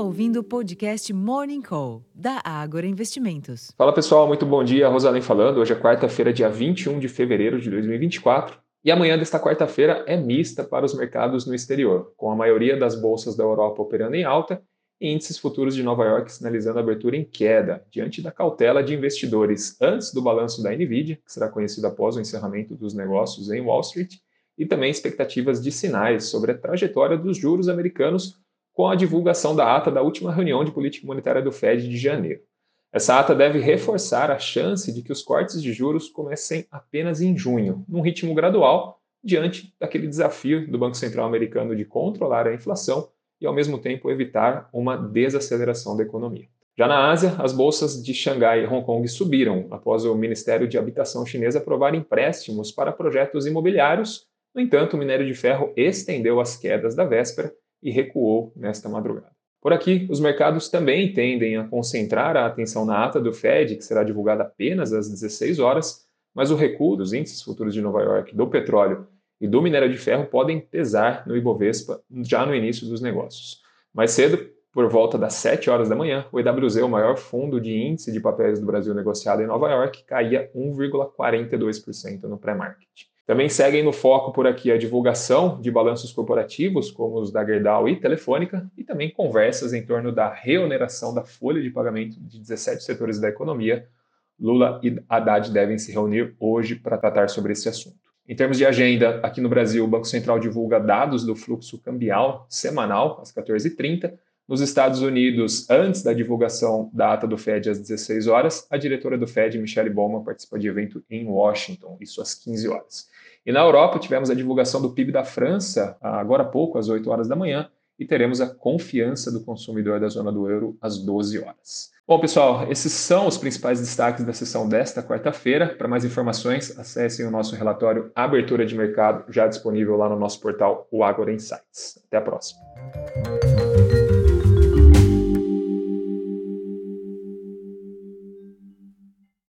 ouvindo o podcast Morning Call, da Ágora Investimentos. Fala pessoal, muito bom dia. Rosalém falando. Hoje é quarta-feira, dia 21 de fevereiro de 2024. E amanhã desta quarta-feira é mista para os mercados no exterior, com a maioria das bolsas da Europa operando em alta e índices futuros de Nova York sinalizando abertura em queda, diante da cautela de investidores antes do balanço da Nvidia, que será conhecido após o encerramento dos negócios em Wall Street, e também expectativas de sinais sobre a trajetória dos juros americanos com a divulgação da ata da última reunião de política monetária do Fed de janeiro. Essa ata deve reforçar a chance de que os cortes de juros comecem apenas em junho, num ritmo gradual, diante daquele desafio do Banco Central americano de controlar a inflação e, ao mesmo tempo, evitar uma desaceleração da economia. Já na Ásia, as bolsas de Xangai e Hong Kong subiram após o Ministério de Habitação chinês aprovar empréstimos para projetos imobiliários. No entanto, o minério de ferro estendeu as quedas da véspera e recuou nesta madrugada. Por aqui, os mercados também tendem a concentrar a atenção na ata do Fed, que será divulgada apenas às 16 horas, mas o recuo dos índices futuros de Nova York, do petróleo e do minério de ferro podem pesar no Ibovespa já no início dos negócios. Mais cedo, por volta das 7 horas da manhã, o EWZ, o maior fundo de índice de papéis do Brasil negociado em Nova York, caía 1,42% no pré-market. Também seguem no foco por aqui a divulgação de balanços corporativos, como os da Gerdau e Telefônica, e também conversas em torno da reoneração da folha de pagamento de 17 setores da economia. Lula e Haddad devem se reunir hoje para tratar sobre esse assunto. Em termos de agenda, aqui no Brasil, o Banco Central divulga dados do fluxo cambial semanal às 14h30. Nos Estados Unidos, antes da divulgação da ata do Fed às 16 horas, a diretora do Fed, Michelle Bowman, participa de evento em Washington, isso às 15 horas. E na Europa tivemos a divulgação do PIB da França, agora há pouco, às 8 horas da manhã, e teremos a confiança do consumidor da zona do euro às 12 horas. Bom, pessoal, esses são os principais destaques da sessão desta quarta-feira. Para mais informações, acessem o nosso relatório Abertura de Mercado, já disponível lá no nosso portal, o Agora Insights. Até a próxima.